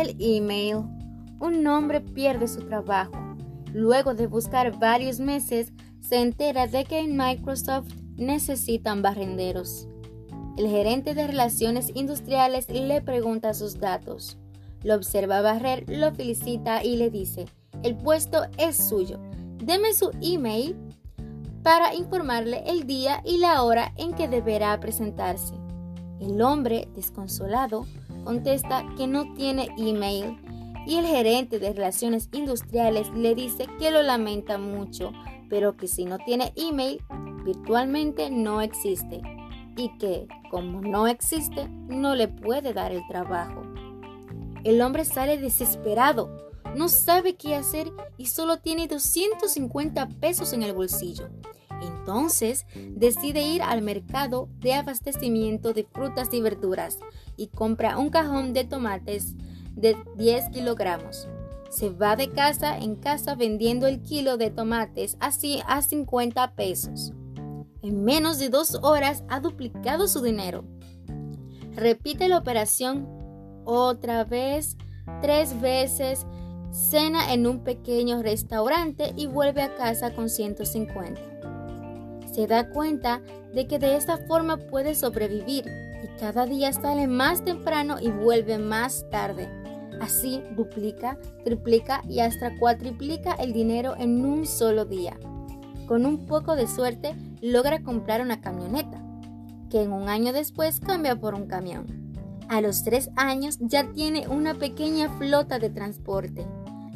el email. Un hombre pierde su trabajo. Luego de buscar varios meses, se entera de que en Microsoft necesitan barrenderos. El gerente de relaciones industriales le pregunta sus datos. Lo observa barrer, lo felicita y le dice, el puesto es suyo. Deme su email para informarle el día y la hora en que deberá presentarse. El hombre, desconsolado, contesta que no tiene email y el gerente de relaciones industriales le dice que lo lamenta mucho, pero que si no tiene email, virtualmente no existe y que, como no existe, no le puede dar el trabajo. El hombre sale desesperado, no sabe qué hacer y solo tiene 250 pesos en el bolsillo. Entonces decide ir al mercado de abastecimiento de frutas y verduras y compra un cajón de tomates de 10 kilogramos. Se va de casa en casa vendiendo el kilo de tomates así a 50 pesos. En menos de dos horas ha duplicado su dinero. Repite la operación otra vez, tres veces, cena en un pequeño restaurante y vuelve a casa con 150. Se da cuenta de que de esta forma puede sobrevivir y cada día sale más temprano y vuelve más tarde. Así duplica, triplica y hasta cuatriplica el dinero en un solo día. Con un poco de suerte logra comprar una camioneta, que en un año después cambia por un camión. A los tres años ya tiene una pequeña flota de transporte.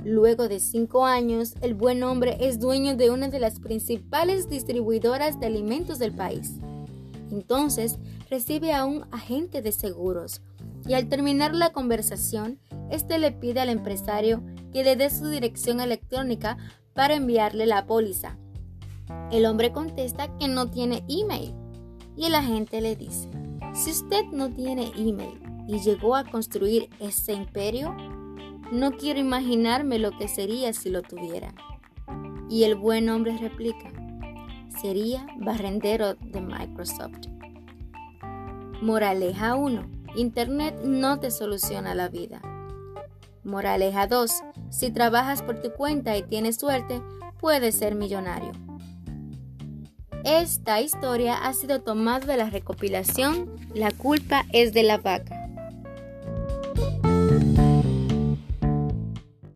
Luego de cinco años, el buen hombre es dueño de una de las principales distribuidoras de alimentos del país. Entonces recibe a un agente de seguros y al terminar la conversación, este le pide al empresario que le dé su dirección electrónica para enviarle la póliza. El hombre contesta que no tiene email y el agente le dice, si usted no tiene email y llegó a construir ese imperio, no quiero imaginarme lo que sería si lo tuviera. Y el buen hombre replica, sería barrendero de Microsoft. Moraleja 1. Internet no te soluciona la vida. Moraleja 2. Si trabajas por tu cuenta y tienes suerte, puedes ser millonario. Esta historia ha sido tomada de la recopilación La culpa es de la vaca.